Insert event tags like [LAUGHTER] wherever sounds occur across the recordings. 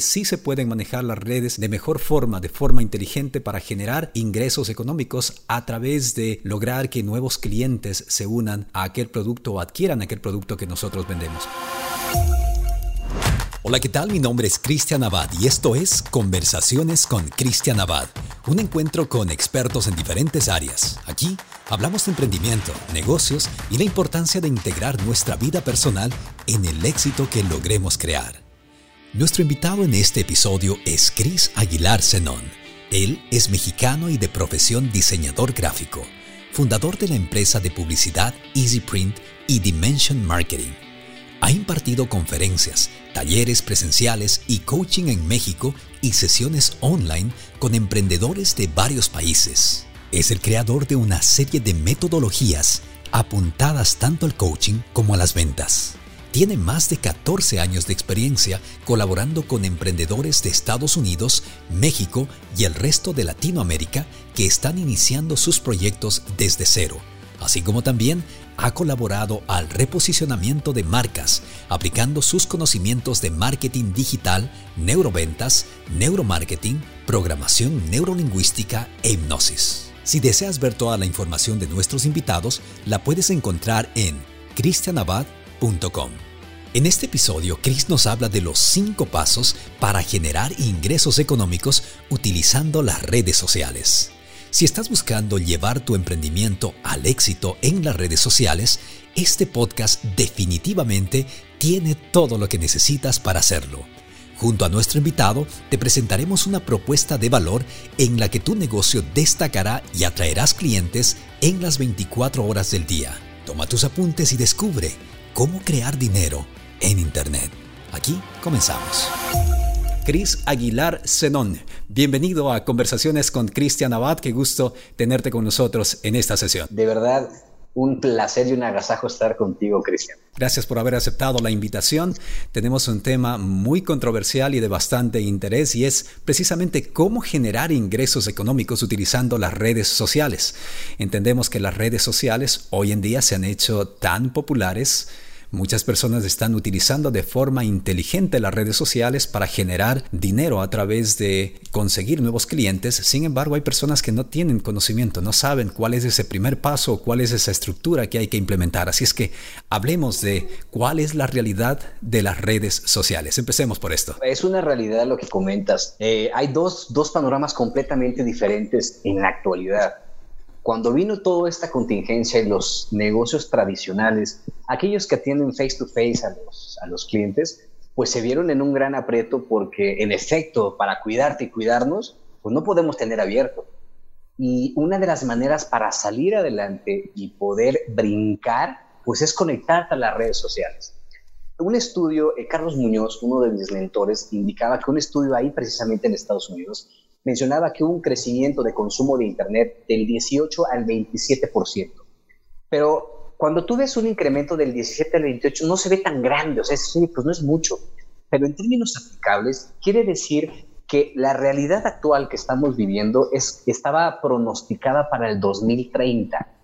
sí se pueden manejar las redes de mejor forma, de forma inteligente para generar ingresos económicos a través de lograr que nuevos clientes se unan a aquel producto o adquieran aquel producto que nosotros vendemos. Hola, ¿qué tal? Mi nombre es Cristian Abad y esto es Conversaciones con Cristian Abad, un encuentro con expertos en diferentes áreas. Aquí hablamos de emprendimiento, negocios y la importancia de integrar nuestra vida personal en el éxito que logremos crear. Nuestro invitado en este episodio es Chris Aguilar Zenón. Él es mexicano y de profesión diseñador gráfico, fundador de la empresa de publicidad EasyPrint y Dimension Marketing. Ha impartido conferencias, talleres presenciales y coaching en México y sesiones online con emprendedores de varios países. Es el creador de una serie de metodologías apuntadas tanto al coaching como a las ventas tiene más de 14 años de experiencia colaborando con emprendedores de Estados Unidos, México y el resto de Latinoamérica que están iniciando sus proyectos desde cero, así como también ha colaborado al reposicionamiento de marcas, aplicando sus conocimientos de marketing digital, neuroventas, neuromarketing, programación neurolingüística e hipnosis. Si deseas ver toda la información de nuestros invitados, la puedes encontrar en cristianabad.com en este episodio, Chris nos habla de los 5 pasos para generar ingresos económicos utilizando las redes sociales. Si estás buscando llevar tu emprendimiento al éxito en las redes sociales, este podcast definitivamente tiene todo lo que necesitas para hacerlo. Junto a nuestro invitado, te presentaremos una propuesta de valor en la que tu negocio destacará y atraerás clientes en las 24 horas del día. Toma tus apuntes y descubre cómo crear dinero en Internet. Aquí comenzamos. Cris Aguilar Zenón, bienvenido a Conversaciones con Cristian Abad. Qué gusto tenerte con nosotros en esta sesión. De verdad, un placer y un agasajo estar contigo, Cristian. Gracias por haber aceptado la invitación. Tenemos un tema muy controversial y de bastante interés y es precisamente cómo generar ingresos económicos utilizando las redes sociales. Entendemos que las redes sociales hoy en día se han hecho tan populares Muchas personas están utilizando de forma inteligente las redes sociales para generar dinero a través de conseguir nuevos clientes. Sin embargo, hay personas que no tienen conocimiento, no saben cuál es ese primer paso cuál es esa estructura que hay que implementar. Así es que hablemos de cuál es la realidad de las redes sociales. Empecemos por esto. Es una realidad lo que comentas. Eh, hay dos, dos panoramas completamente diferentes en la actualidad. Cuando vino toda esta contingencia en los negocios tradicionales, aquellos que atienden face to face a los, a los clientes, pues se vieron en un gran aprieto porque en efecto, para cuidarte y cuidarnos, pues no podemos tener abierto. Y una de las maneras para salir adelante y poder brincar, pues es conectarte a las redes sociales. Un estudio, eh, Carlos Muñoz, uno de mis mentores, indicaba que un estudio ahí precisamente en Estados Unidos mencionaba que hubo un crecimiento de consumo de Internet del 18 al 27%. Pero cuando tú ves un incremento del 17 al 28, no se ve tan grande, o sea, pues no es mucho. Pero en términos aplicables, quiere decir que la realidad actual que estamos viviendo es, estaba pronosticada para el 2030.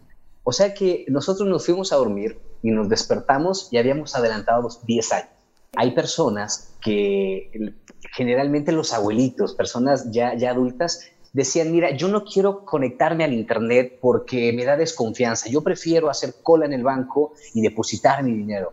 O sea que nosotros nos fuimos a dormir y nos despertamos y habíamos adelantado 10 años. Hay personas que generalmente los abuelitos, personas ya, ya adultas, decían, mira, yo no quiero conectarme al Internet porque me da desconfianza, yo prefiero hacer cola en el banco y depositar mi dinero.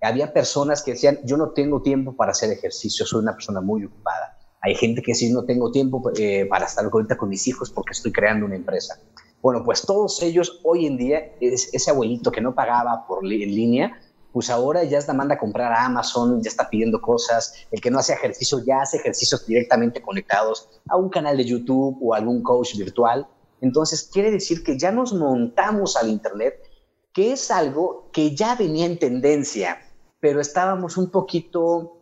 Había personas que decían, yo no tengo tiempo para hacer ejercicio, soy una persona muy ocupada. Hay gente que sí, no tengo tiempo eh, para estar ahorita con mis hijos porque estoy creando una empresa. Bueno, pues todos ellos hoy en día, ese abuelito que no pagaba por línea, pues ahora ya la manda a comprar a Amazon, ya está pidiendo cosas, el que no hace ejercicio ya hace ejercicios directamente conectados a un canal de YouTube o algún coach virtual. Entonces quiere decir que ya nos montamos al Internet, que es algo que ya venía en tendencia, pero estábamos un poquito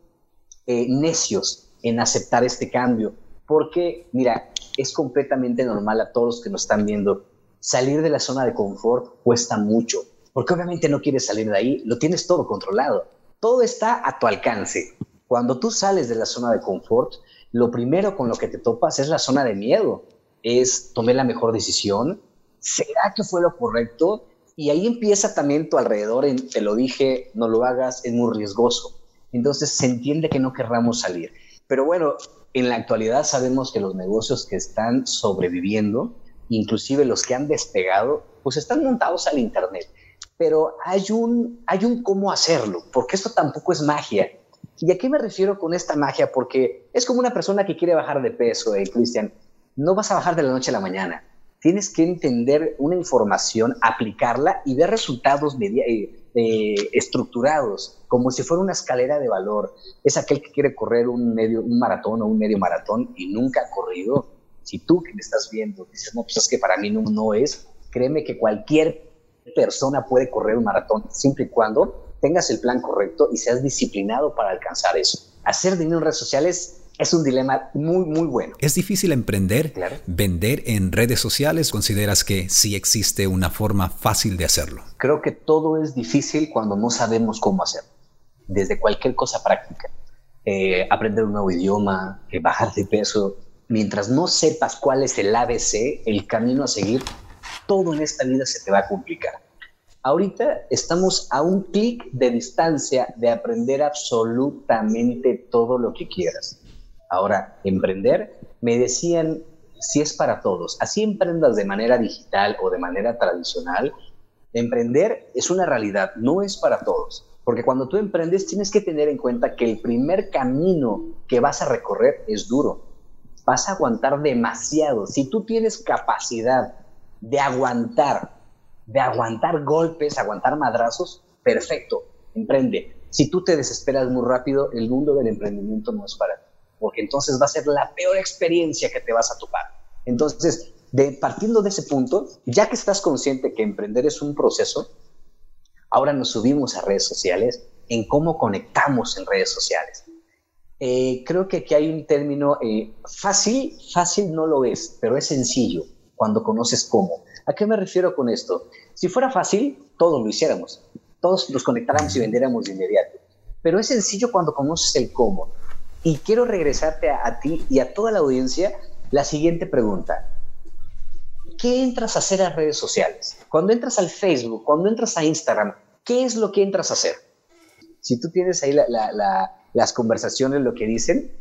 eh, necios en aceptar este cambio, porque mira, es completamente normal a todos los que nos están viendo, salir de la zona de confort cuesta mucho porque obviamente no quieres salir de ahí, lo tienes todo controlado, todo está a tu alcance. Cuando tú sales de la zona de confort, lo primero con lo que te topas es la zona de miedo, es tomé la mejor decisión, ¿será que fue lo correcto? Y ahí empieza también tu alrededor, te lo dije, no lo hagas, es muy riesgoso. Entonces se entiende que no querramos salir. Pero bueno, en la actualidad sabemos que los negocios que están sobreviviendo, inclusive los que han despegado, pues están montados al Internet. Pero hay un, hay un cómo hacerlo, porque esto tampoco es magia. ¿Y a qué me refiero con esta magia? Porque es como una persona que quiere bajar de peso, eh, Cristian. No vas a bajar de la noche a la mañana. Tienes que entender una información, aplicarla y ver resultados eh, eh, estructurados, como si fuera una escalera de valor. Es aquel que quiere correr un, medio, un maratón o un medio maratón y nunca ha corrido. Si tú que me estás viendo dices, no, pues es que para mí no, no es, créeme que cualquier persona puede correr un maratón siempre y cuando tengas el plan correcto y seas disciplinado para alcanzar eso. Hacer dinero en redes sociales es un dilema muy, muy bueno. ¿Es difícil emprender, vender en redes sociales? ¿Consideras que sí existe una forma fácil de hacerlo? Creo que todo es difícil cuando no sabemos cómo hacerlo. Desde cualquier cosa práctica. Eh, aprender un nuevo idioma, eh, bajar de peso. Mientras no sepas cuál es el ABC, el camino a seguir, todo en esta vida se te va a complicar. Ahorita estamos a un clic de distancia de aprender absolutamente todo lo que quieras. Ahora, emprender, me decían si es para todos. Así emprendas de manera digital o de manera tradicional, emprender es una realidad, no es para todos. Porque cuando tú emprendes tienes que tener en cuenta que el primer camino que vas a recorrer es duro. Vas a aguantar demasiado. Si tú tienes capacidad de aguantar de aguantar golpes, aguantar madrazos, perfecto, emprende. Si tú te desesperas muy rápido, el mundo del emprendimiento no es para ti, porque entonces va a ser la peor experiencia que te vas a topar. Entonces, de, partiendo de ese punto, ya que estás consciente que emprender es un proceso, ahora nos subimos a redes sociales en cómo conectamos en redes sociales. Eh, creo que aquí hay un término eh, fácil, fácil no lo es, pero es sencillo cuando conoces cómo. ¿A qué me refiero con esto? Si fuera fácil, todos lo hiciéramos. Todos nos conectáramos y vendiéramos de inmediato. Pero es sencillo cuando conoces el cómo. Y quiero regresarte a, ti y a toda la audiencia la siguiente pregunta. ¿Qué entras a hacer a redes sociales? Cuando entras al Facebook, cuando entras a Instagram, ¿qué es lo que entras a hacer? Si tú tienes ahí las conversaciones, lo que dicen,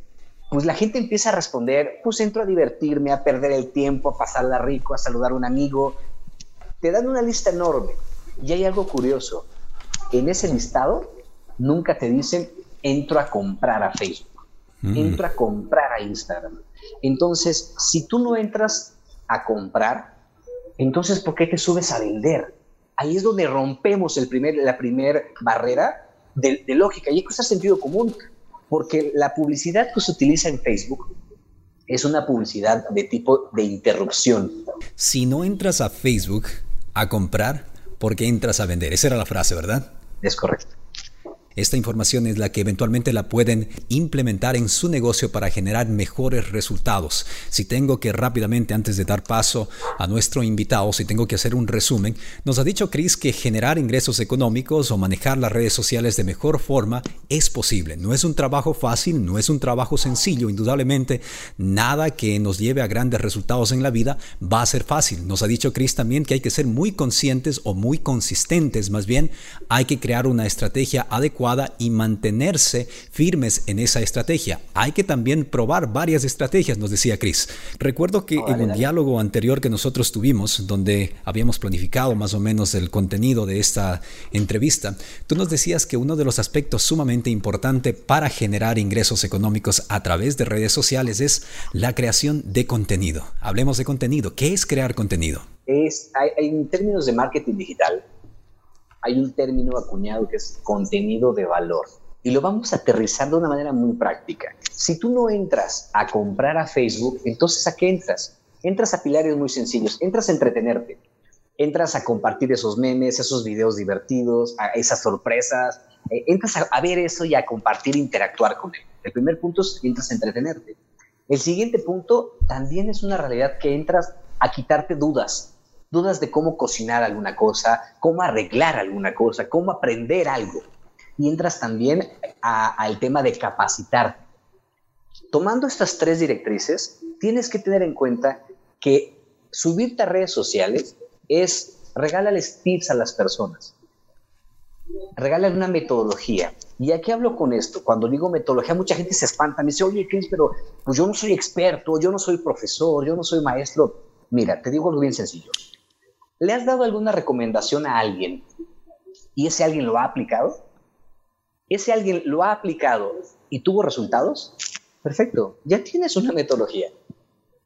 pues la gente empieza a responder, pues entro a divertirme, a perder el tiempo, a pasarla rico, a saludar a un amigo. Te dan una lista enorme. Y hay algo curioso. En ese listado nunca te dicen, entro a comprar a Facebook, mm. entro a comprar a Instagram. Entonces, si tú no entras a comprar, entonces, ¿por qué te subes a vender? Ahí es donde rompemos el primer, la primera barrera de, de lógica. Y es sentido común porque la publicidad que se utiliza en Facebook es una publicidad de tipo de interrupción. Si no entras a Facebook a comprar, ¿por qué entras a vender? Esa era la frase, ¿verdad? Es correcto. Esta información es la que eventualmente la pueden implementar en su negocio para generar mejores resultados. Si tengo que rápidamente, antes de dar paso a nuestro invitado, si tengo que hacer un resumen, nos ha dicho Chris que generar ingresos económicos o manejar las redes sociales de mejor forma es posible. No es un trabajo fácil, no es un trabajo sencillo, indudablemente nada que nos lleve a grandes resultados en la vida va a ser fácil. Nos ha dicho Chris también que hay que ser muy conscientes o muy consistentes, más bien hay que crear una estrategia adecuada y mantenerse firmes en esa estrategia. Hay que también probar varias estrategias, nos decía Chris. Recuerdo que en un diálogo anterior que nosotros tuvimos, donde habíamos planificado más o menos el contenido de esta entrevista, tú nos decías que uno de los aspectos sumamente importante para generar ingresos económicos a través de redes sociales es la creación de contenido. Hablemos de contenido. ¿Qué es crear contenido? Es, hay, en términos de marketing digital, hay un término acuñado que es contenido de valor. Y lo vamos a aterrizar de una manera muy práctica. Si tú no entras a comprar a Facebook, entonces ¿a qué entras? Entras a pilares muy sencillos, entras a entretenerte, entras a compartir esos memes, esos videos divertidos, a esas sorpresas, eh, entras a, ver eso y a compartir, interactuar con él. El primer punto es entras a entretenerte. El siguiente punto también es una realidad que entras a quitarte dudas, dudas de cómo cocinar alguna cosa, cómo arreglar alguna cosa, cómo aprender algo. Y entras también al tema de capacitar. Tomando estas tres directrices, tienes que tener en cuenta que subirte a redes sociales es regálales tips a las personas. regálale una metodología. ¿Y a qué hablo con esto? Cuando digo metodología, mucha gente se espanta, me dice, oye, Chris, pero pues yo no soy experto, yo no soy profesor, yo no soy maestro. Mira, te digo algo bien sencillo. ¿Le has dado alguna recomendación a alguien y ese alguien lo ha aplicado? ¿Ese alguien lo ha aplicado y tuvo resultados? Perfecto, ya tienes una metodología.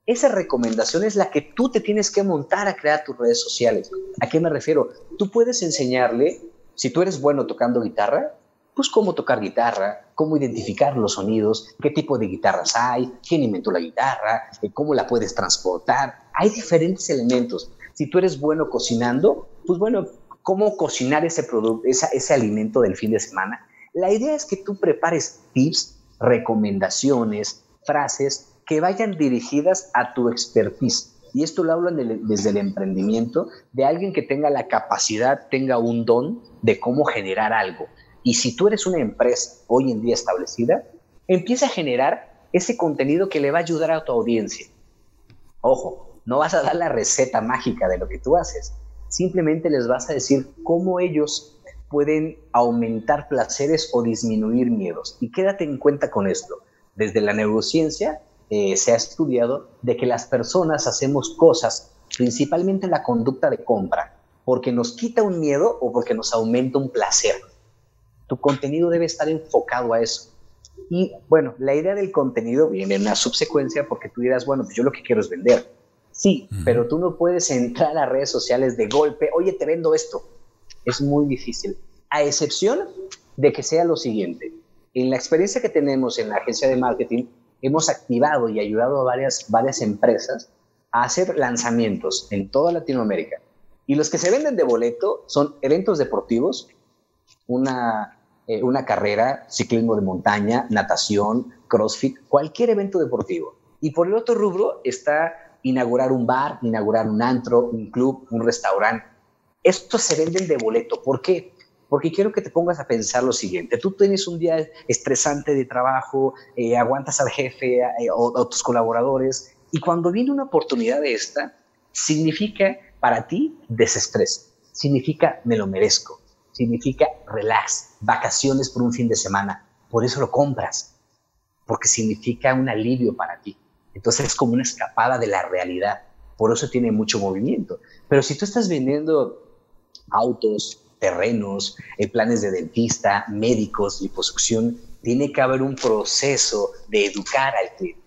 Esa recomendación es la que tú te tienes que montar a crear tus redes sociales. ¿A qué me refiero? Tú puedes enseñarle, si tú eres bueno tocando guitarra, pues cómo tocar guitarra, cómo identificar los sonidos, qué tipo de guitarras hay, quién inventó la guitarra, eh, cómo la puedes transportar. Hay diferentes elementos. Si tú eres bueno cocinando, pues bueno, cómo cocinar ese producto, ese alimento del fin de semana. La idea es que tú prepares tips, recomendaciones, frases que vayan dirigidas a tu expertise. Y esto lo hablo desde el emprendimiento de alguien que tenga la capacidad, tenga un don de cómo generar algo. Y si tú eres una empresa hoy en día establecida, empieza a generar ese contenido que le va a ayudar a tu audiencia. Ojo, no vas a dar la receta mágica de lo que tú haces. Simplemente les vas a decir cómo ellos pueden aumentar placeres o disminuir miedos. Y quédate en cuenta con esto. Desde la neurociencia eh, se ha estudiado de que las personas hacemos cosas, principalmente en la conducta de compra, porque nos quita un miedo o porque nos aumenta un placer. Tu contenido debe estar enfocado a eso. Y bueno, la idea del contenido viene en una subsecuencia porque tú dirás, bueno, pues yo lo que quiero es vender Sí, pero tú no puedes entrar a redes sociales de golpe, oye, te vendo esto. Es muy difícil, a excepción de que sea lo siguiente. En la experiencia que tenemos en la agencia de marketing, hemos activado y ayudado a varias, varias empresas a hacer lanzamientos en toda Latinoamérica. Y los que se venden de boleto son eventos deportivos, una, eh, una carrera, ciclismo de montaña, natación, CrossFit, cualquier evento deportivo. Y por el otro rubro está inaugurar un bar, inaugurar un antro, un club, un restaurante. Estos se venden de boleto. ¿Por qué? Porque quiero que te pongas a pensar lo siguiente. Tú tienes un día estresante de trabajo, eh, aguantas al jefe eh, o a tus colaboradores, y cuando viene una oportunidad de esta, significa para ti desestrés, significa me lo merezco, significa relax, vacaciones por un fin de semana. Por eso lo compras, porque significa un alivio para ti. Entonces es como una escapada de la realidad. Por eso tiene mucho movimiento. Pero si tú estás vendiendo autos, terrenos, eh, planes de dentista, médicos, liposucción, tiene que haber un proceso de educar al cliente.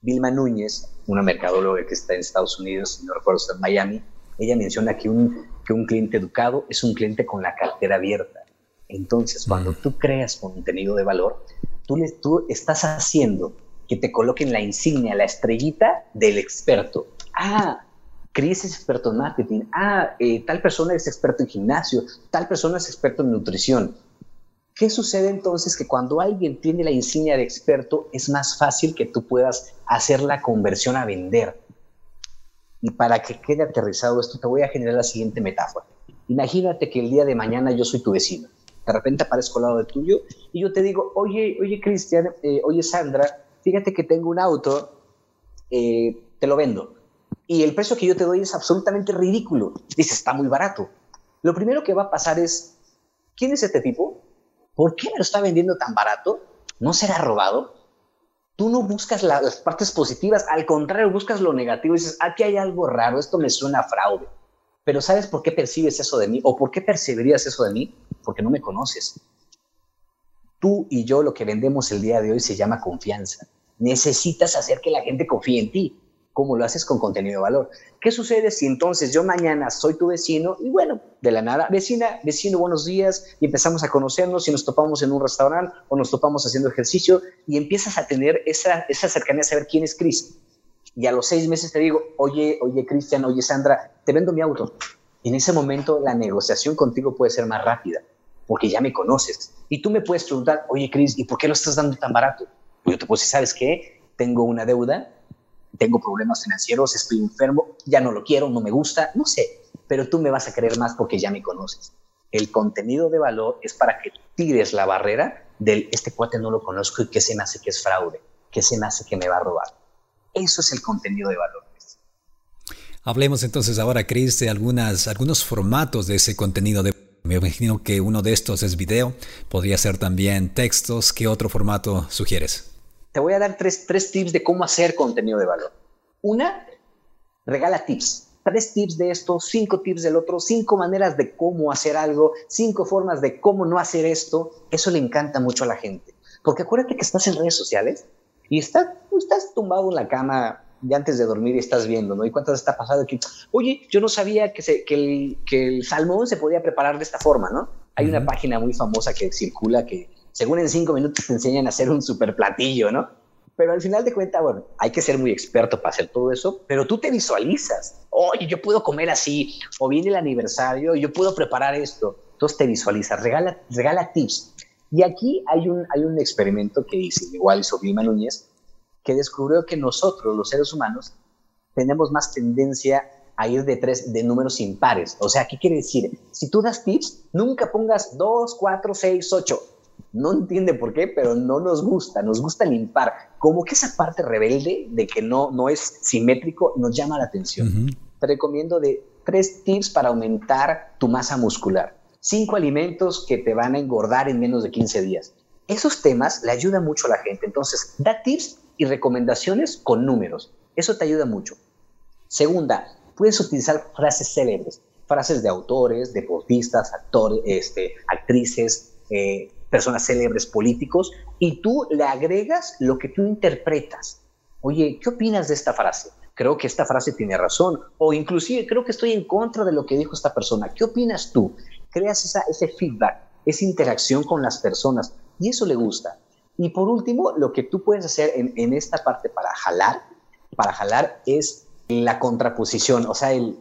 Vilma Núñez, una mercadóloga que está en Estados Unidos, no recuerdo está en Miami, ella menciona que un, que un cliente educado es un cliente con la cartera abierta. Entonces, cuando tú creas contenido de valor, tú, tú estás haciendo que te coloquen la insignia, la estrellita del experto. Ah, Chris es experto en marketing. Ah, eh, tal persona es experto en gimnasio. Tal persona es experto en nutrición. ¿Qué sucede entonces? Que cuando alguien tiene la insignia de experto, es más fácil que tú puedas hacer la conversión a vender. Y para que quede aterrizado esto, te voy a generar la siguiente metáfora. Imagínate que el día de mañana yo soy tu vecino. De repente aparezco al lado de tuyo y yo te digo, oye, oye, Cristian, eh, oye, Sandra, fíjate que tengo un auto, eh, te lo vendo. Y el precio que yo te doy es absolutamente ridículo. Dice, está muy barato. Lo primero que va a pasar es, ¿quién es este tipo? ¿Por qué me lo está vendiendo tan barato? ¿No será robado? Tú no buscas las partes positivas, al contrario, buscas lo negativo y dices, aquí hay algo raro, esto me suena fraude. Pero ¿sabes por qué percibes eso de mí? ¿O por qué percibirías eso de mí? Porque no me conoces. Tú y yo lo que vendemos el día de hoy se llama confianza necesitas hacer que la gente confíe en ti, como lo haces con contenido de valor. ¿Qué sucede si entonces yo mañana soy tu vecino y bueno, de la nada, vecina, vecino, buenos días, y empezamos a conocernos y nos topamos en un restaurante o nos topamos haciendo ejercicio y empiezas a tener esa, esa cercanía a saber quién es Chris? Y a los seis meses te digo, oye, oye, Cristian, oye, Sandra, te vendo mi auto. En ese momento la negociación contigo puede ser más rápida, porque ya me conoces. Y tú me puedes preguntar, oye, Chris, ¿y por qué lo estás dando tan barato? Pues yo te puedo decir, ¿sabes qué? Tengo una deuda, tengo problemas financieros, estoy enfermo, ya no lo quiero, no me gusta, no sé, pero tú me vas a querer más porque ya me conoces. El contenido de valor es para que tires la barrera del este cuate no lo conozco y que se me que es fraude, que se me que me va a robar. Eso es el contenido de valor. Hablemos entonces ahora, Chris, de algunas, algunos formatos de ese contenido de Me imagino que uno de estos es video, podría ser también textos. ¿Qué otro formato sugieres? Te voy a dar tres, tres tips de cómo hacer contenido de valor. Una, regala tips. Tres tips de esto, cinco tips del otro, cinco maneras de cómo hacer algo, cinco formas de cómo no hacer esto. Eso le encanta mucho a la gente. Porque acuérdate que estás en redes sociales y estás, estás tumbado en la cama de antes de dormir y estás viendo, ¿no? Y cuántas está pasado que, oye, yo no sabía que, se, que, el, que el salmón se podía preparar de esta forma, ¿no? Hay una página muy famosa que circula que, según en cinco minutos, te enseñan a hacer un super platillo, ¿no? Pero al final de cuentas, bueno, hay que ser muy experto para hacer todo eso, pero tú te visualizas. Oye, yo puedo comer así, o viene el aniversario, yo puedo preparar esto. Entonces te visualizas, regala, regala tips. Y aquí hay un, hay un experimento que hice, igual hizo Vilma Núñez, que descubrió que nosotros, los seres humanos, tenemos más tendencia a ir de tres de números impares. O sea, ¿qué quiere decir? Si tú das tips, nunca pongas 2, 4, 6, 8. No entiende por qué, pero no nos gusta, nos gusta el impar. Como que esa parte rebelde de que no, no es simétrico nos llama la atención. Te recomiendo de tres tips para aumentar tu masa muscular. Cinco alimentos que te van a engordar en menos de 15 días. Esos temas le ayudan mucho a la gente. Entonces, da tips y recomendaciones con números. Eso te ayuda mucho. Segunda, puedes utilizar frases célebres, frases de autores, deportistas, actores, este, actrices, eh, personas célebres, políticos, y tú le agregas lo que tú interpretas. Oye, ¿qué opinas de esta frase? Creo que esta frase tiene razón, o inclusive creo que estoy en contra de lo que dijo esta persona. ¿Qué opinas tú? Creas esa, ese feedback, esa interacción con las personas, y eso le gusta. Y por último, lo que tú puedes hacer en, esta parte para jalar, para jalar es la contraposición, o sea, el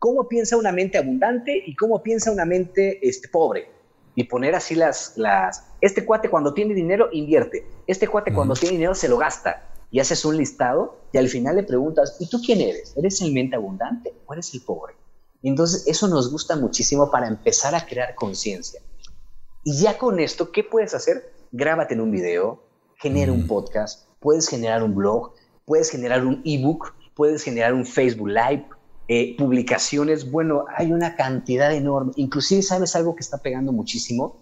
cómo piensa una mente abundante y cómo piensa una mente este, pobre. Y poner así las, las, este cuate cuando tiene dinero invierte, este cuate cuando tiene dinero se lo gasta. Y haces un listado y al final le preguntas, ¿y tú quién eres? ¿Eres el mente abundante o eres el pobre? Entonces, eso nos gusta muchísimo para empezar a crear conciencia. Y ya con esto, ¿qué puedes hacer? Grábate en un video, genera un mm. podcast, puedes generar un blog, puedes generar un ebook, puedes generar un Facebook Live, eh, publicaciones. Bueno, hay una cantidad enorme. Inclusive, ¿sabes algo que está pegando muchísimo?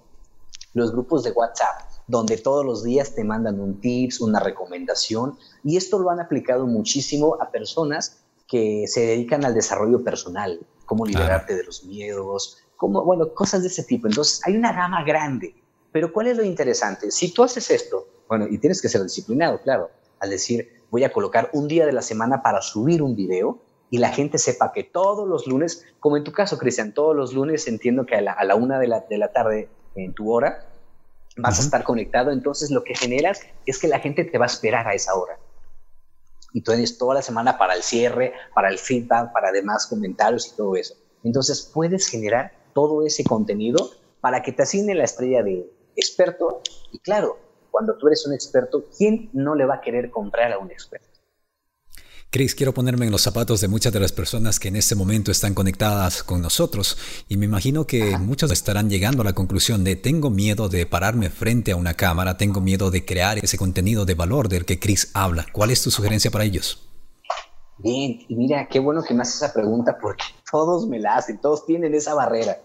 Los grupos de WhatsApp, donde todos los días te mandan un tips, una recomendación. Y esto lo han aplicado muchísimo a personas que se dedican al desarrollo personal, cómo liberarte de los miedos, como, bueno, cosas de ese tipo. Entonces, hay una gama grande. Pero ¿cuál es lo interesante? Si tú haces esto, bueno, y tienes que ser disciplinado, claro, al decir, voy a colocar un día de la semana para subir un video y la gente sepa que todos los lunes, como en tu caso, Cristian, todos los lunes entiendo que a la, una de la, de la, tarde en tu hora vas a estar conectado, entonces lo que generas es que la gente te va a esperar a esa hora. Y tú tienes toda la semana para el cierre, para el feedback, para demás comentarios y todo eso. Entonces puedes generar todo ese contenido para que te asigne la estrella de, experto. Y claro, cuando tú eres un experto, ¿quién no le va a querer comprar a un experto? Chris, quiero ponerme en los zapatos de muchas de las personas que en este momento están conectadas con nosotros y me imagino que muchos estarán llegando a la conclusión de tengo miedo de pararme frente a una cámara, tengo miedo de crear ese contenido de valor del que Chris habla. ¿Cuál es tu sugerencia para ellos? Bien, y mira, qué bueno que me haces esa pregunta porque [LAUGHS] todos me la hacen, todos tienen esa barrera.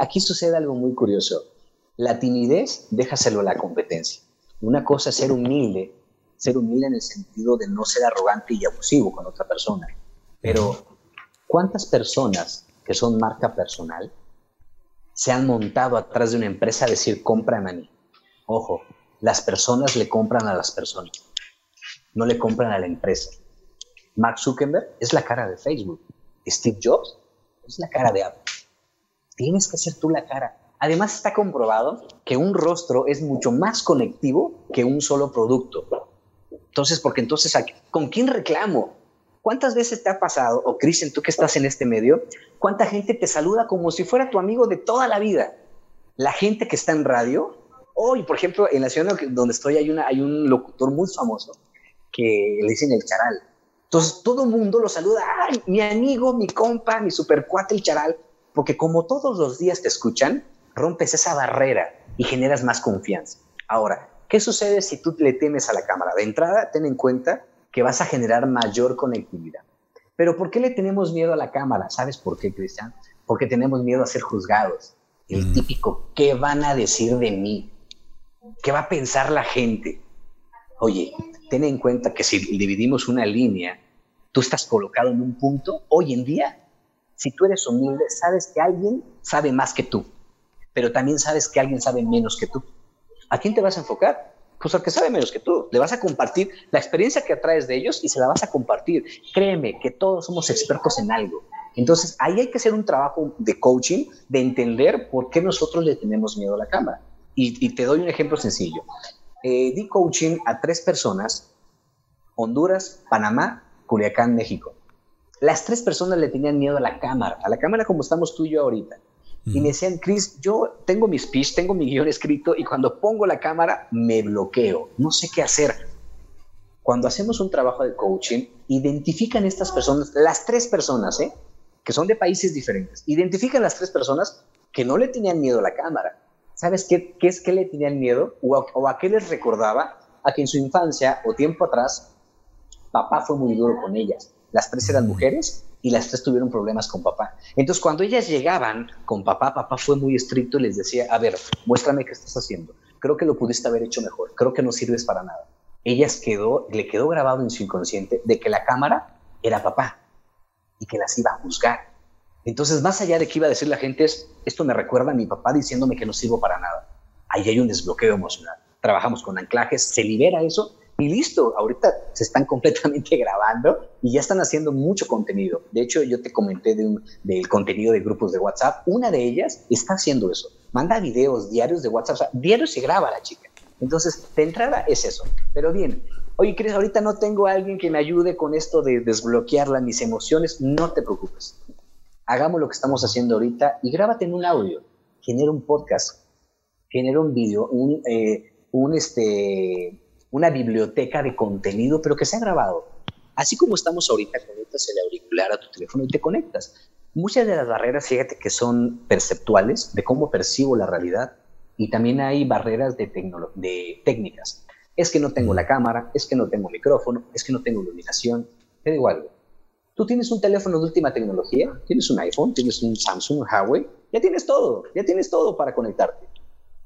Aquí sucede algo muy curioso. La timidez, déjaselo a la competencia. Una cosa es ser humilde, ser humilde en el sentido de no ser arrogante y abusivo con otra persona. Pero, ¿cuántas personas que son marca personal se han montado atrás de una empresa a decir, compran a mí? Ojo, las personas le compran a las personas, no le compran a la empresa. Mark Zuckerberg es la cara de Facebook. Steve Jobs es la cara de Apple. Tienes que ser tú la cara. Además está comprobado que un rostro es mucho más conectivo que un solo producto. Entonces, porque entonces, ¿con quién reclamo? ¿Cuántas veces te ha pasado, o Cristian, tú que estás en este medio, cuánta gente te saluda como si fuera tu amigo de toda la vida? La gente que está en radio, hoy, por ejemplo, en la ciudad donde estoy hay, una, hay un locutor muy famoso que le dicen el charal. Entonces todo el mundo lo saluda, ¡ay, mi amigo, mi compa, mi supercuate, el charal! Porque como todos los días te escuchan, rompes esa barrera y generas más confianza. Ahora, ¿qué sucede si tú le temes a la cámara? De entrada, ten en cuenta que vas a generar mayor conectividad. Pero ¿por qué le tenemos miedo a la cámara? ¿Sabes por qué, Cristian? porque tenemos miedo a ser juzgados. El mm. típico, ¿qué van a decir de mí? ¿Qué va a pensar la gente? Oye, ten en cuenta que si dividimos una línea, tú estás colocado en un punto, hoy en día, si tú eres humilde, sabes que alguien sabe más que tú, pero también sabes que alguien sabe menos que tú. ¿A quién te vas a enfocar? Pues al que sabe menos que tú. Le vas a compartir la experiencia que atraes de ellos y se la vas a compartir. Créeme que todos somos expertos en algo. Entonces, ahí hay que hacer un trabajo de coaching, de entender por qué nosotros le tenemos miedo a la cámara. Y, te doy un ejemplo sencillo. Eh, di coaching a tres personas, Honduras, Panamá, Culiacán, México. Las tres personas le tenían miedo a la cámara, a la cámara como estamos tú y yo ahorita. Y me decían, Chris, yo tengo mi speech, tengo mi guion escrito y cuando pongo la cámara me bloqueo, no sé qué hacer. Cuando hacemos un trabajo de coaching, identifican estas personas, las tres personas, ¿eh? que son de países diferentes, identifican las tres personas que no le tenían miedo a la cámara. ¿Sabes qué, qué es que le tenían miedo o o a qué les recordaba? A que en su infancia o tiempo atrás, papá fue muy duro con ellas. Las tres eran mujeres y las tres tuvieron problemas con papá. Entonces, cuando ellas llegaban con papá, papá fue muy estricto y les decía, a ver, muéstrame qué estás haciendo. Creo que lo pudiste haber hecho mejor. Creo que no sirves para nada. Ellas quedó, le quedó grabado en su inconsciente de que la cámara era papá y que las iba a juzgar. Entonces, más allá de que iba a decir la gente, es, esto me recuerda a mi papá diciéndome que no sirvo para nada. Ahí hay un desbloqueo emocional. Trabajamos con anclajes, se libera eso y listo, ahorita se están [LAUGHS] completamente grabando y ya están haciendo mucho contenido. De hecho, yo te comenté de del contenido de grupos de WhatsApp. Una de ellas está haciendo eso. Manda videos diarios de WhatsApp. O sea, diario se graba la chica. Entonces, de entrada es eso. Pero bien, oye, Cris, ahorita no tengo alguien que me ayude con esto de desbloquear mis emociones. No te preocupes. Hagamos lo que estamos haciendo ahorita y grábate en un audio. Genera un podcast. Genera un video, un, eh, un este, una biblioteca de contenido, pero que se ha grabado. Así como estamos ahorita, conectas el auricular a tu teléfono y te conectas. Muchas de las barreras, fíjate que son perceptuales, de cómo percibo la realidad, y también hay barreras de, de técnicas. Es que no tengo la cámara, es que no tengo micrófono, es que no tengo iluminación. Te digo algo. Tú tienes un teléfono de última tecnología, tienes un iPhone, tienes un Samsung, un Huawei, ya tienes todo, ya tienes todo para conectarte.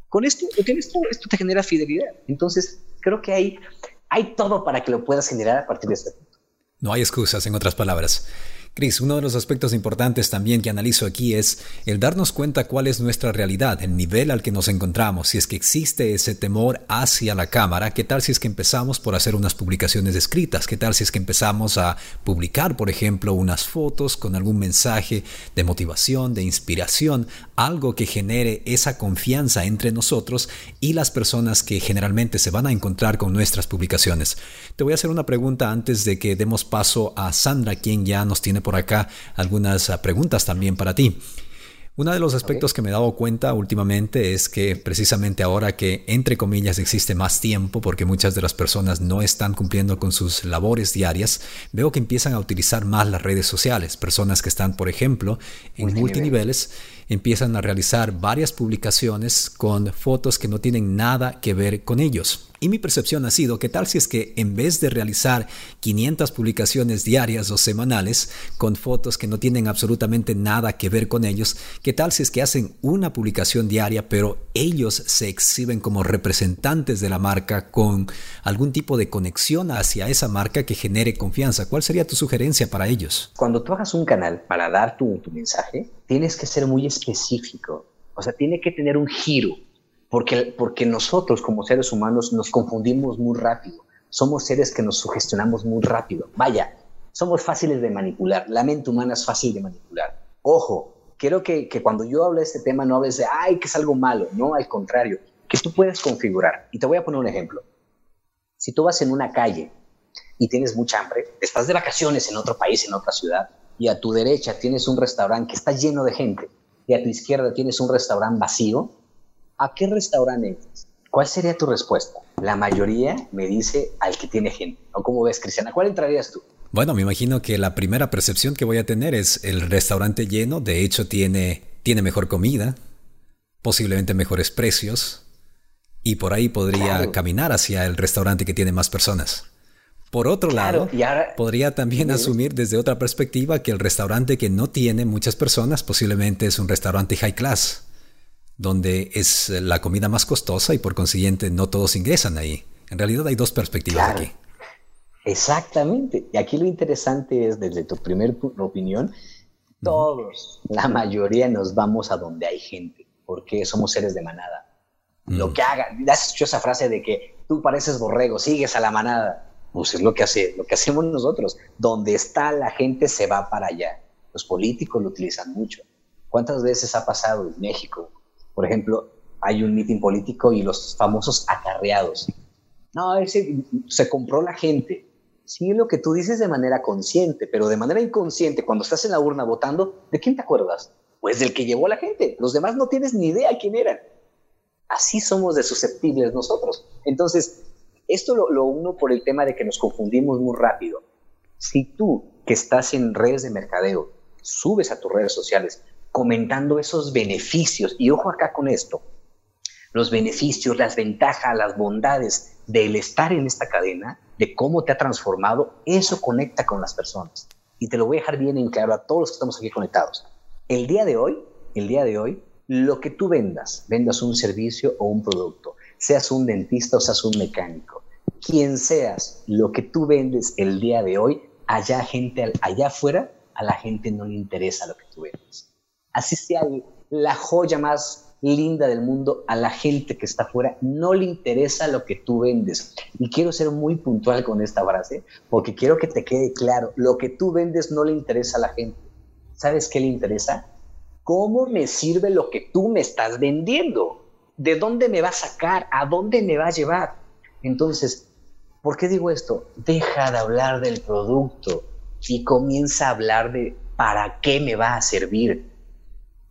Con esto, tienes todo, esto te genera fidelidad. Entonces, creo que hay, hay todo para que lo puedas generar a partir de este punto. No hay excusas, en otras palabras. Cris, uno de los aspectos importantes también que analizo aquí es el darnos cuenta cuál es nuestra realidad, el nivel al que nos encontramos, si es que existe ese temor hacia la cámara, qué tal si es que empezamos por hacer unas publicaciones escritas, qué tal si es que empezamos a publicar, por ejemplo, unas fotos con algún mensaje de motivación, de inspiración, algo que genere esa confianza entre nosotros y las personas que generalmente se van a encontrar con nuestras publicaciones. Te voy a hacer una pregunta antes de que demos paso a Sandra, quien ya nos tiene por acá algunas ah, preguntas también para ti. Uno de los aspectos que me he dado cuenta últimamente es que precisamente ahora que, entre comillas, existe más tiempo porque muchas de las personas no están cumpliendo con sus labores diarias, veo que empiezan a utilizar más las redes sociales. Personas que están, por ejemplo, en multiniveles empiezan a realizar varias publicaciones con fotos que no tienen nada que ver con ellos. Y mi percepción ha sido que tal si es que en vez de realizar 500 publicaciones diarias o semanales con fotos que no tienen absolutamente nada que ver con ellos, que tal si es que hacen una publicación diaria pero ellos se exhiben como representantes de la marca con algún tipo de conexión hacia esa marca que genere confianza. ¿Cuál sería tu sugerencia para ellos? Cuando tú hagas un canal para dar tu, tu mensaje, tienes que ser muy específico. O sea, tiene que tener un giro, porque, nosotros como seres humanos nos confundimos muy rápido. Somos seres que nos sugestionamos muy rápido. Vaya, somos fáciles de manipular. La mente humana es fácil de manipular. Ojo, quiero que, que cuando yo hable de este tema no hables de, ay, que es algo malo. No, al contrario, que tú puedes configurar. Y te voy a poner un ejemplo. Si tú vas en una calle y tienes mucha hambre, estás de vacaciones en otro país, en otra ciudad, y a tu derecha tienes un restaurante que está lleno de gente y a tu izquierda tienes un restaurante vacío, ¿a qué restaurante entras? ¿Cuál sería tu respuesta? La mayoría me dice al que tiene gente. ¿O cómo ves, Cristiana? ¿Cuál entrarías tú? Bueno, me imagino que la primera percepción que voy a tener es el restaurante lleno, de hecho tiene, tiene mejor comida, posiblemente mejores precios, y por ahí podría caminar hacia el restaurante que tiene más personas Por otro lado, podría también asumir desde otra perspectiva que el restaurante que no tiene muchas personas posiblemente es un restaurante high class, donde es la comida más costosa y por consiguiente no todos ingresan ahí. En realidad hay dos perspectivas aquí. Exactamente. Y aquí lo interesante es, desde tu primer opinión, todos, la mayoría nos vamos a donde hay gente, porque somos seres de manada. Lo mm. que hagan, has escuchado esa frase de que tú pareces borrego, sigues a la manada pues es lo que, hace, lo que hacemos nosotros. Donde está la gente se va para allá. Los políticos lo utilizan mucho. ¿Cuántas veces ha pasado en México? Por ejemplo, hay un mitin político y los famosos acarreados. No, ese, se compró la gente. Sí, lo que tú dices de manera consciente, pero de manera inconsciente, cuando estás en la urna votando, ¿de quién te acuerdas? Pues del que llevó a la gente. Los demás no tienes ni idea quién eran. Así somos de susceptibles nosotros. Entonces, esto lo, uno por el tema de que nos confundimos muy rápido. Si tú que estás en redes de mercadeo, subes a tus redes sociales comentando esos beneficios, y ojo acá con esto, los beneficios, las ventajas, las bondades del estar en esta cadena, de cómo te ha transformado, eso conecta con las personas. Y te lo voy a dejar bien en claro a todos los que estamos aquí conectados. El día de hoy, el día de hoy, lo que tú vendas, vendas un servicio o un producto, seas un dentista o seas un mecánico, quien seas, lo que tú vendes el día de hoy, allá gente, allá afuera, a la gente no le interesa lo que tú vendes. Así sea la joya más linda del mundo, a la gente que está afuera no le interesa lo que tú vendes. Y quiero ser muy puntual con esta frase, porque quiero que te quede claro, lo que tú vendes no le interesa a la gente. ¿Sabes qué le interesa? ¿Cómo me sirve lo que tú me estás vendiendo? ¿De dónde me va a sacar? ¿A dónde me va a llevar? Entonces, ¿por qué digo esto? Deja de hablar del producto y comienza a hablar de para qué me va a servir.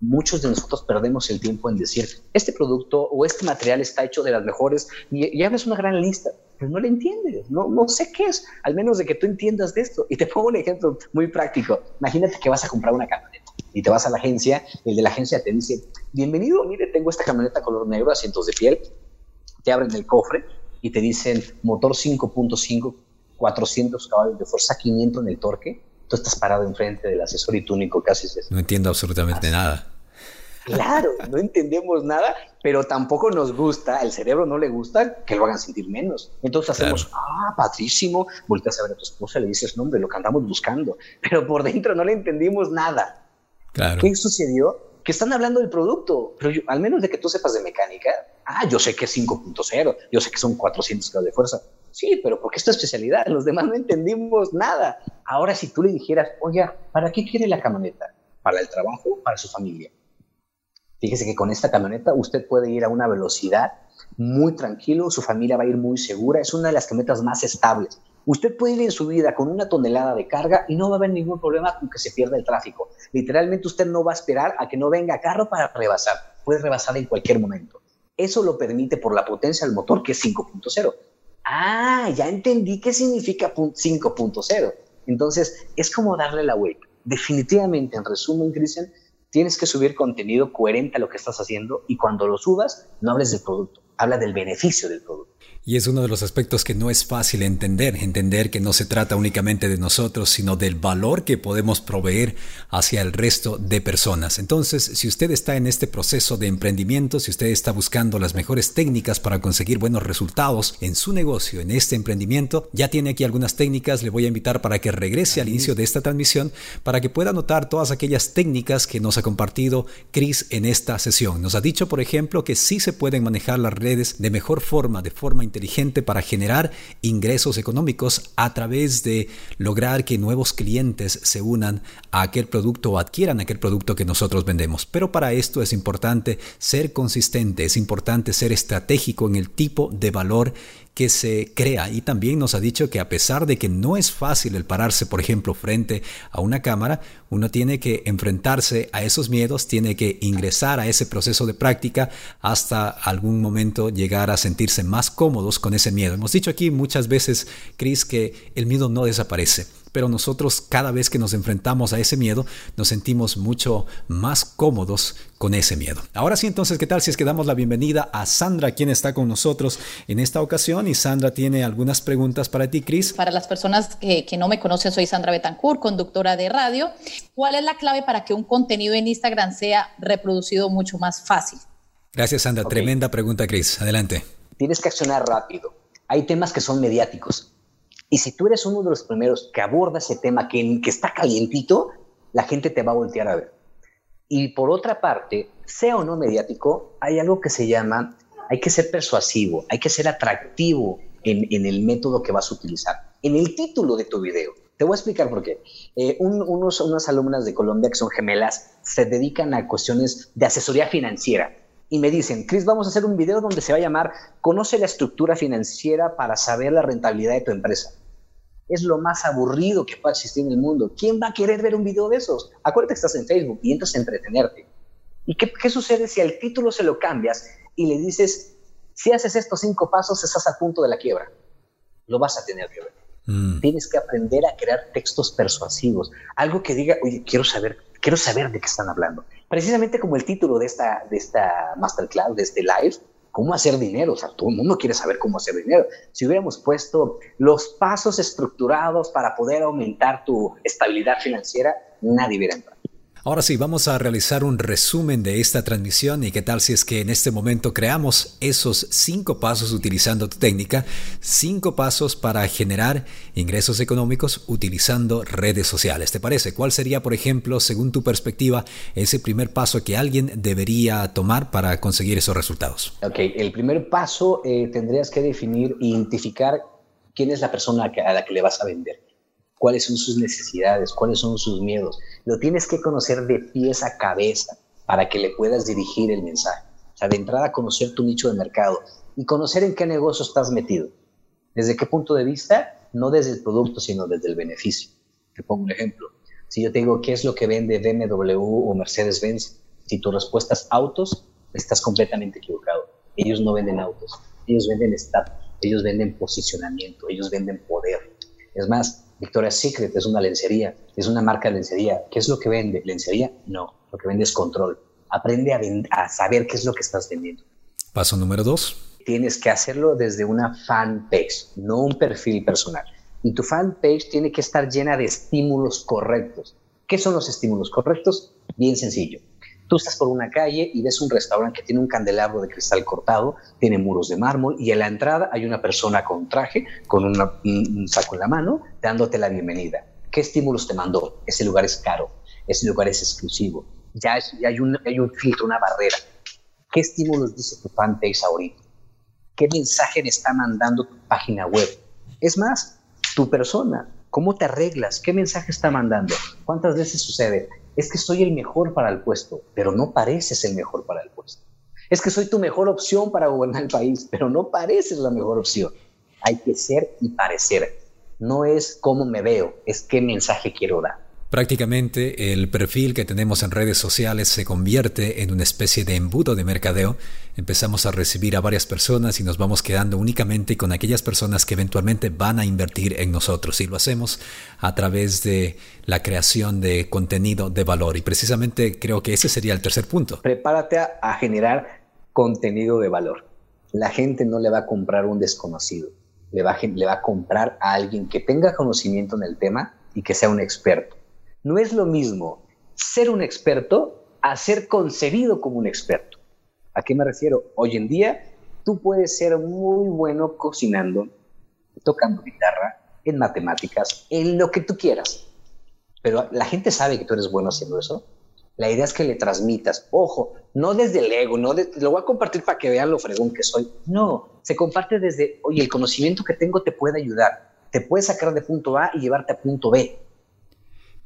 Muchos de nosotros perdemos el tiempo en decir, este producto o este material está hecho de las mejores y, hablas una gran lista, pero no le entiendes, no, no sé qué es, al menos de que tú entiendas de esto. Y te [LAUGHS] pongo un ejemplo muy práctico. Imagínate que vas a comprar una camioneta y te vas a la agencia, el de la agencia te dice, bienvenido, mire, tengo esta camioneta color negro, asientos de piel, te abren el cofre y te dicen motor 5.5, 400 caballos de fuerza, 500 en el torque, tú estás parado enfrente del asesor y tú único casi es No entiendo absolutamente nada. Claro, no entendemos nada, pero tampoco nos gusta, el cerebro no le gusta que lo hagan sentir menos. Entonces hacemos, ah, padrísimo, volteas a ver a tu esposa, le dices, nombre, lo que andamos buscando, pero por dentro no le entendimos nada. ¿Qué sucedió? Que están hablando del producto, pero al menos de que tú sepas de mecánica, ah, yo sé que es 5.0, yo sé que son 400 grados de fuerza. Sí, pero porque es tu especialidad, los demás no entendimos nada. Ahora, si tú le dijeras, oye, ¿para qué quiere la camioneta? ¿Para el trabajo? ¿Para su familia? Fíjese que con esta camioneta usted puede ir a una velocidad muy tranquilo, su familia va a ir muy segura, es una de las camionetas más estables. Usted puede ir en su vida con una tonelada de carga y no va a haber ningún problema con que se pierda el tráfico. Literalmente usted no va a esperar a que no venga carro para rebasar. Puede rebasar en cualquier momento. Eso lo permite por la potencia del motor que es 5.0. Ah, ya entendí qué significa 5.0. Entonces, es como darle la vuelta. Definitivamente, en resumen, Cristian, tienes que subir contenido coherente a lo que estás haciendo y cuando lo subas, no hables del producto, habla del beneficio del producto. Y es uno de los aspectos que no es fácil entender, entender que no se trata únicamente de nosotros, sino del valor que podemos proveer hacia el resto de personas. Entonces, si usted está en este proceso de emprendimiento, si usted está buscando las mejores técnicas para conseguir buenos resultados en su negocio, en este emprendimiento, ya tiene aquí algunas técnicas, le voy a invitar para que regrese al inicio de esta transmisión, para que pueda notar todas aquellas técnicas que nos ha compartido Chris en esta sesión. Nos ha dicho, por ejemplo, que sí se pueden manejar las redes de mejor forma, de forma inteligente para generar ingresos económicos a través de lograr que nuevos clientes se unan a aquel producto o adquieran aquel producto que nosotros vendemos. Pero para esto es importante ser consistente, es importante ser estratégico en el tipo de valor que se crea y también nos ha dicho que a pesar de que no es fácil el pararse, por ejemplo, frente a una cámara, uno tiene que enfrentarse a esos miedos, tiene que ingresar a ese proceso de práctica hasta algún momento llegar a sentirse más cómodos con ese miedo. Hemos dicho aquí muchas veces, Chris, que el miedo no desaparece pero nosotros cada vez que nos enfrentamos a ese miedo nos sentimos mucho más cómodos con ese miedo. Ahora sí, entonces, ¿qué tal si es que damos la bienvenida a Sandra, quien está con nosotros en esta ocasión? Y Sandra tiene algunas preguntas para ti, Cris. Para las personas que, no me conocen, soy Sandra Betancourt, conductora de radio. ¿Cuál es la clave para que un contenido en Instagram sea reproducido mucho más fácil? Gracias, Sandra. Tremenda pregunta, Cris. Adelante. Tienes que accionar rápido. Hay temas que son mediáticos. Y si tú eres uno de los primeros que aborda ese tema que, que está calientito, la gente te va a voltear a ver. Y por otra parte, sea o no mediático, hay algo que se llama, hay que ser persuasivo, hay que ser atractivo en, el método que vas a utilizar, en el título de tu video. Te voy a explicar por qué. Eh, unos, unas alumnas de Colombia que son gemelas se dedican a cuestiones de asesoría financiera y me dicen, Chris, vamos a hacer un video donde se va a llamar Conoce la estructura financiera para saber la rentabilidad de tu empresa es lo más aburrido que puede existir en el mundo. ¿Quién va a querer ver un video de esos? Acuérdate que estás en Facebook y entras a entretenerte. ¿Y qué, qué sucede si al título se lo cambias y le dices, si haces estos cinco pasos, estás a punto de la quiebra? Lo vas a tener que ver. Mm. Tienes que aprender a crear textos persuasivos, algo que diga, oye, quiero saber, quiero saber de qué están hablando. Precisamente como el título de esta, de esta masterclass, de este live, cómo hacer dinero. O sea, todo el mundo quiere saber cómo hacer dinero. Si hubiéramos puesto los pasos estructurados para poder aumentar tu estabilidad financiera, nadie hubiera entrado. Ahora sí, vamos a realizar un resumen de esta transmisión y qué tal si es que en este momento creamos esos cinco pasos utilizando tu técnica, cinco pasos para generar ingresos económicos utilizando redes sociales. ¿Te parece? ¿Cuál sería, por ejemplo, según tu perspectiva, ese primer paso que alguien debería tomar para conseguir esos resultados? Ok, el primer paso eh, tendrías que definir, identificar quién es la persona a la que le vas a vender cuáles son sus necesidades, cuáles son sus miedos. Lo tienes que conocer de pies a cabeza para que le puedas dirigir el mensaje. O sea, de entrada conocer tu nicho de mercado y conocer en qué negocio estás metido. ¿Desde qué punto de vista? No desde el producto, sino desde el beneficio. Te pongo un ejemplo. Si yo te digo qué es lo que vende BMW o Mercedes-Benz, si tu respuesta es autos, estás completamente equivocado. Ellos no venden autos, ellos venden estatus, ellos venden posicionamiento, ellos venden poder. Es más, Victoria's Secret es una lencería, es una marca de lencería. ¿Qué es lo que vende? ¿Lencería? No, lo que vende es control. Aprende a, saber qué es lo que estás vendiendo. Paso número dos. Tienes que hacerlo desde una fanpage, no un perfil personal. Y tu fanpage tiene que estar llena de estímulos correctos. ¿Qué son los estímulos correctos? Bien sencillo. Tú estás por una calle y ves un restaurante que tiene un candelabro de cristal cortado, tiene muros de mármol y en la entrada hay una persona con traje, con un saco en la mano, dándote la bienvenida. ¿Qué estímulos te mandó? Ese lugar es caro, ese lugar es exclusivo, ya, hay, un, hay un filtro, una barrera. ¿Qué estímulos dice tu fanpage ahorita? ¿Qué mensaje está mandando tu página web? Es más, tu persona, ¿cómo te arreglas? ¿Qué mensaje está mandando? ¿Cuántas veces sucede? Es que soy el mejor para el puesto, pero no pareces el mejor para el puesto. Es que soy tu mejor opción para gobernar el país, pero no pareces la mejor opción. Hay que ser y parecer. No es cómo me veo, es qué mensaje quiero dar. Prácticamente el perfil que tenemos en redes sociales se convierte en una especie de embudo de mercadeo. Empezamos a recibir a varias personas y nos vamos quedando únicamente con aquellas personas que eventualmente van a invertir en nosotros y lo hacemos a través de la creación de contenido de valor y precisamente creo que ese sería el tercer punto. Prepárate a, generar contenido de valor. La gente no le va a comprar un desconocido, le va, le va a comprar a alguien que tenga conocimiento en el tema y que sea un experto no es lo mismo ser un experto a ser concebido como un experto. ¿A qué me refiero? Hoy en día tú puedes ser muy bueno cocinando, tocando guitarra, en matemáticas, en lo que tú quieras. Pero la gente sabe que tú eres bueno haciendo eso. La idea es que le transmitas, ojo, no desde el ego, no lo voy a compartir para que vean lo fregón que soy. No, se comparte desde, oye, el conocimiento que tengo te puede ayudar, te puede sacar de punto A y llevarte a punto B.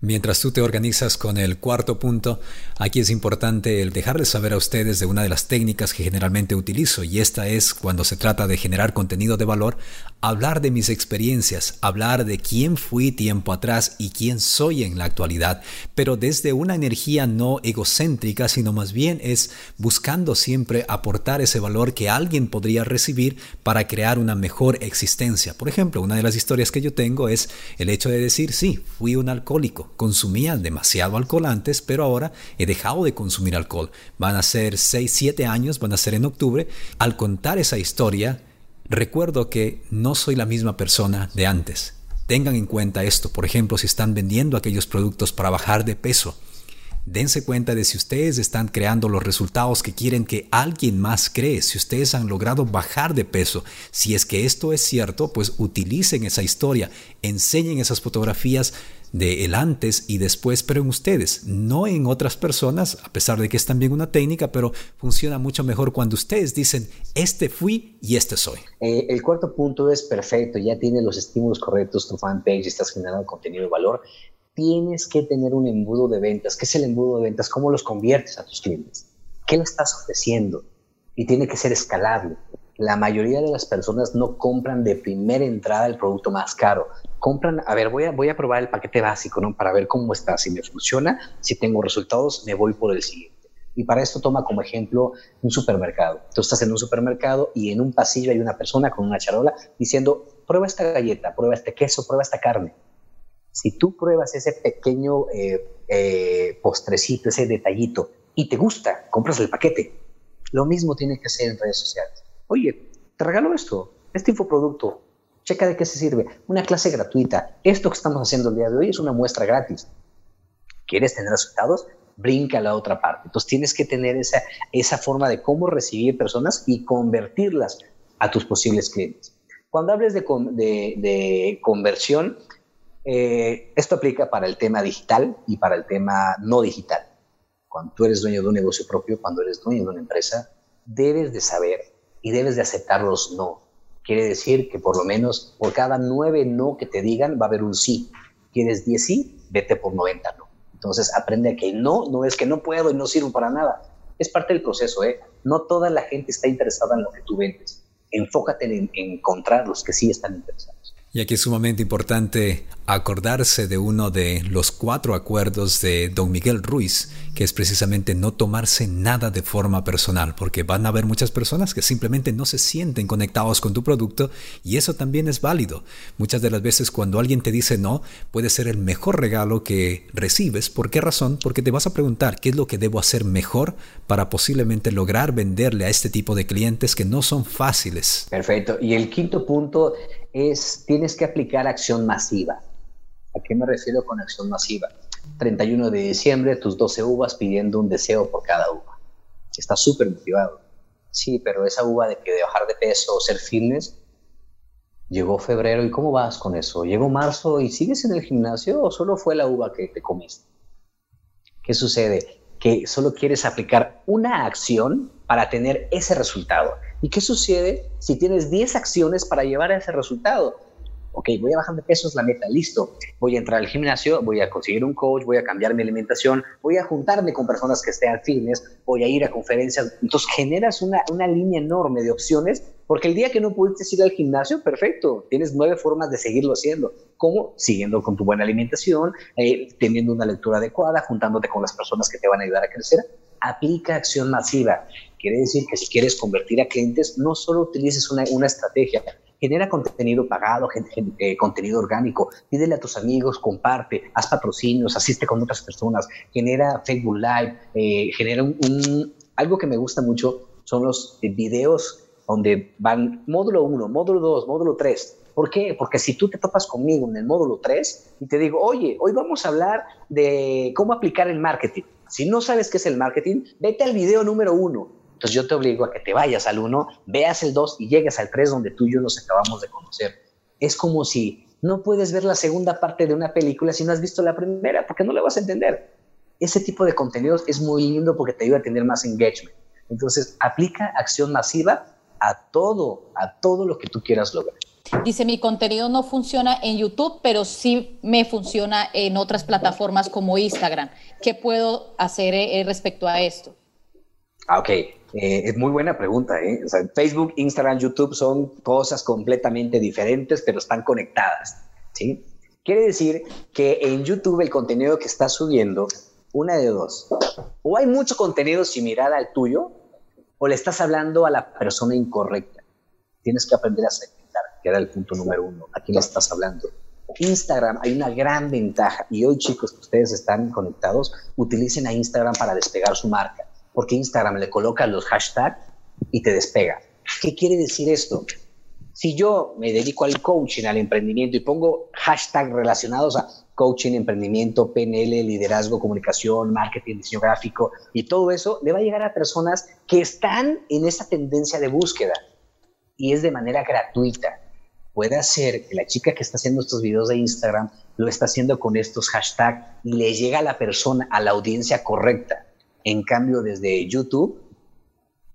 Mientras tú te organizas con el cuarto punto, aquí es importante el dejarles saber a ustedes de una de las técnicas que generalmente utilizo y esta es cuando se trata de generar contenido de valor, hablar de mis experiencias, hablar de quién fui tiempo atrás y quién soy en la actualidad, pero desde una energía no egocéntrica, sino más bien es buscando siempre aportar ese valor que alguien podría recibir para crear una mejor existencia. Por ejemplo, una de las historias que yo tengo es el hecho de decir, sí, fui un alcohólico consumía demasiado alcohol antes, pero ahora he dejado de consumir alcohol. Van a ser 6, 7 años, van a ser en octubre. Al contar esa historia, recuerdo que no soy la misma persona de antes. Tengan en cuenta esto, por ejemplo, si están vendiendo aquellos productos para bajar de peso. Dense cuenta de si ustedes están creando los resultados que quieren que alguien más cree, si ustedes han logrado bajar de peso. Si es que esto es cierto, pues utilicen esa historia, enseñen esas fotografías, de el antes y después, pero en ustedes, no en otras personas, a pesar de que es también una técnica, pero funciona mucho mejor cuando ustedes dicen, este fui y este soy. Eh, el cuarto punto es perfecto, ya tienes los estímulos correctos, tu fanpage, estás generando contenido de valor, tienes que tener un embudo de ventas. ¿Qué es el embudo de ventas? ¿Cómo los conviertes a tus clientes? ¿Qué le estás ofreciendo? Y tiene que ser escalable. La mayoría de las personas no compran de primera entrada el producto más caro compran, a ver, voy a, voy a probar el paquete básico, ¿no? Para ver cómo está, si me funciona, si tengo resultados, me voy por el siguiente. Y para esto toma como ejemplo un supermercado. Tú estás en un supermercado y en un pasillo hay una persona con una charola diciendo, prueba esta galleta, prueba este queso, prueba esta carne. Si tú pruebas ese pequeño eh, eh, postrecito, ese detallito, y te gusta, compras el paquete. Lo mismo tiene que hacer en redes sociales. Oye, te regalo esto, este infoproducto, Checa de qué se sirve. Una clase gratuita. Esto que estamos haciendo el día de hoy es una muestra gratis. ¿Quieres tener resultados? Brinca a la otra parte. Entonces tienes que tener esa, esa forma de cómo recibir personas y convertirlas a tus posibles clientes. Cuando hables de, de, conversión, eh, esto aplica para el tema digital y para el tema no digital. Cuando tú eres dueño de un negocio propio, cuando eres dueño de una empresa, debes de saber y debes de aceptar los no. Quiere decir que por lo menos por cada nueve no que te digan va a haber un sí. ¿Quieres diez sí? Vete por 90 no. Entonces aprende a que no, no es que no puedo y no sirvo para nada. Es parte del proceso, ¿eh? No toda la gente está interesada en lo que tú vendes. Enfócate en, en encontrar los que sí están interesados. Y aquí es sumamente importante acordarse de uno de los cuatro acuerdos de don Miguel Ruiz, que es precisamente no tomarse nada de forma personal, porque van a haber muchas personas que simplemente no se sienten conectados con tu producto y eso también es válido. Muchas de las veces cuando alguien te dice no, puede ser el mejor regalo que recibes. ¿Por qué razón? Porque te vas a preguntar qué es lo que debo hacer mejor para posiblemente lograr venderle a este tipo de clientes que no son fáciles. Perfecto. Y el quinto punto es, tienes que aplicar acción masiva. ¿A qué me refiero con acción masiva? 31 de diciembre, tus 12 uvas pidiendo un deseo por cada uva. Estás súper motivado. Sí, pero esa uva de que de bajar de peso o ser fitness, llegó febrero y ¿cómo vas con eso? Llegó marzo y sigues en el gimnasio o solo fue la uva que te comiste? ¿Qué sucede? Que solo quieres aplicar una acción para tener ese resultado. ¿Y qué sucede si tienes 10 acciones para llevar a ese resultado? ok, voy a bajar de peso, es la meta, listo. Voy a entrar al gimnasio, voy a conseguir un coach, voy a cambiar mi alimentación, voy a juntarme con personas que estén fitness, voy a ir a conferencias. Entonces generas una, una línea enorme de opciones, porque el día que no pudiste ir al gimnasio, perfecto, tienes nueve formas de seguirlo haciendo. ¿Cómo? Siguiendo con tu buena alimentación, eh, teniendo una lectura adecuada, juntándote con las personas que te van a ayudar a crecer. Aplica acción masiva. Quiere decir que si quieres convertir a clientes, no solo utilices una, una estrategia, genera contenido pagado, eh, contenido orgánico, pídele a tus amigos, comparte, haz patrocinios, asiste con otras personas, genera Facebook Live, eh, genera un, algo que me gusta mucho son los eh, videos donde van módulo 1, módulo 2, módulo 3. ¿Por qué? Porque si tú te topas conmigo en el módulo 3 y te digo, oye, hoy vamos a hablar de cómo aplicar el marketing. Si no sabes qué es el marketing, vete al video número 1 entonces yo te obligo a que te vayas al 1, veas el 2 y llegues al 3 donde tú y yo nos acabamos de conocer. Es como si no puedes ver la segunda parte de una película si no has visto la primera, porque no la vas a entender. Ese tipo de contenidos es muy lindo porque te ayuda a tener más engagement. Entonces, aplica acción masiva a todo, a todo lo que tú quieras lograr. dice, mi contenido no funciona en YouTube, pero sí me funciona en otras plataformas como Instagram. ¿Qué puedo hacer eh, respecto a esto? Ah, ok. Eh, es muy buena pregunta. ¿eh? Facebook, Instagram, YouTube son cosas completamente diferentes, pero están conectadas. ¿sí? Quiere decir que en YouTube el contenido que estás subiendo, una de dos, o hay mucho contenido similar al tuyo, o le estás hablando a la persona incorrecta. Tienes que aprender a segmentar, que era el punto número uno. ¿A quién le estás hablando? Instagram hay una gran ventaja y hoy chicos que ustedes están conectados, utilicen a Instagram para despegar su marca, porque Instagram le coloca los hashtags y te despega. ¿Qué quiere decir esto? Si yo me dedico al coaching, al emprendimiento y pongo hashtags relacionados a coaching, emprendimiento, PNL, liderazgo, comunicación, marketing, diseño gráfico y todo eso, le va a llegar a personas que están en esa tendencia de búsqueda y es de manera gratuita. Puede hacer que la chica que está haciendo estos videos de Instagram lo está haciendo con estos hashtags y le llega a la persona, a la audiencia correcta. En cambio, desde YouTube,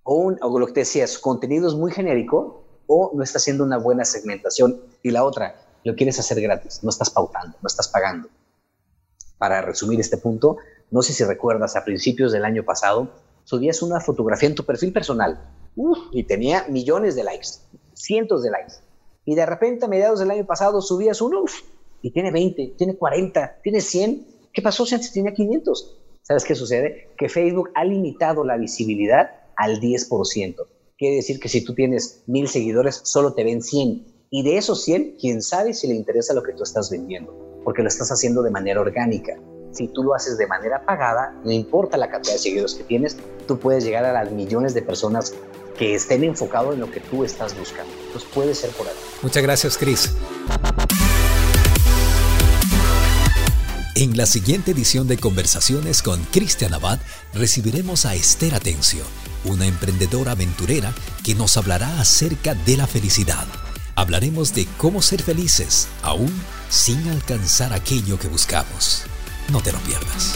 o, o lo que te decía, su contenido es muy genérico o no está haciendo una buena segmentación. Y la otra, lo quieres hacer gratis, no estás pautando, no estás pagando. Para resumir este punto, no sé si recuerdas, a principios del año pasado, subías una fotografía en tu perfil personal y tenía millones de likes, cientos de likes. Y de repente a mediados del año pasado subías uno y tiene 20, tiene 40, tiene 100. ¿Qué pasó si antes tenía 500? ¿Sabes qué sucede? Que Facebook ha limitado la visibilidad al 10%. Quiere decir que si tú tienes mil seguidores, solo te ven 100 y de esos 100, quién sabe si le interesa lo que tú estás vendiendo, porque lo estás haciendo de manera orgánica. Si tú lo haces de manera pagada, no importa la cantidad de seguidores que tienes, tú puedes llegar a las millones de personas que estén enfocados en lo que tú estás buscando. Entonces puede ser por ahí. Muchas gracias, Chris. En la siguiente edición de Conversaciones con Cristian Abad recibiremos a Esther Atencio, una emprendedora aventurera que nos hablará acerca de la felicidad hablaremos de cómo ser felices aún sin alcanzar aquello que buscamos. No te lo pierdas.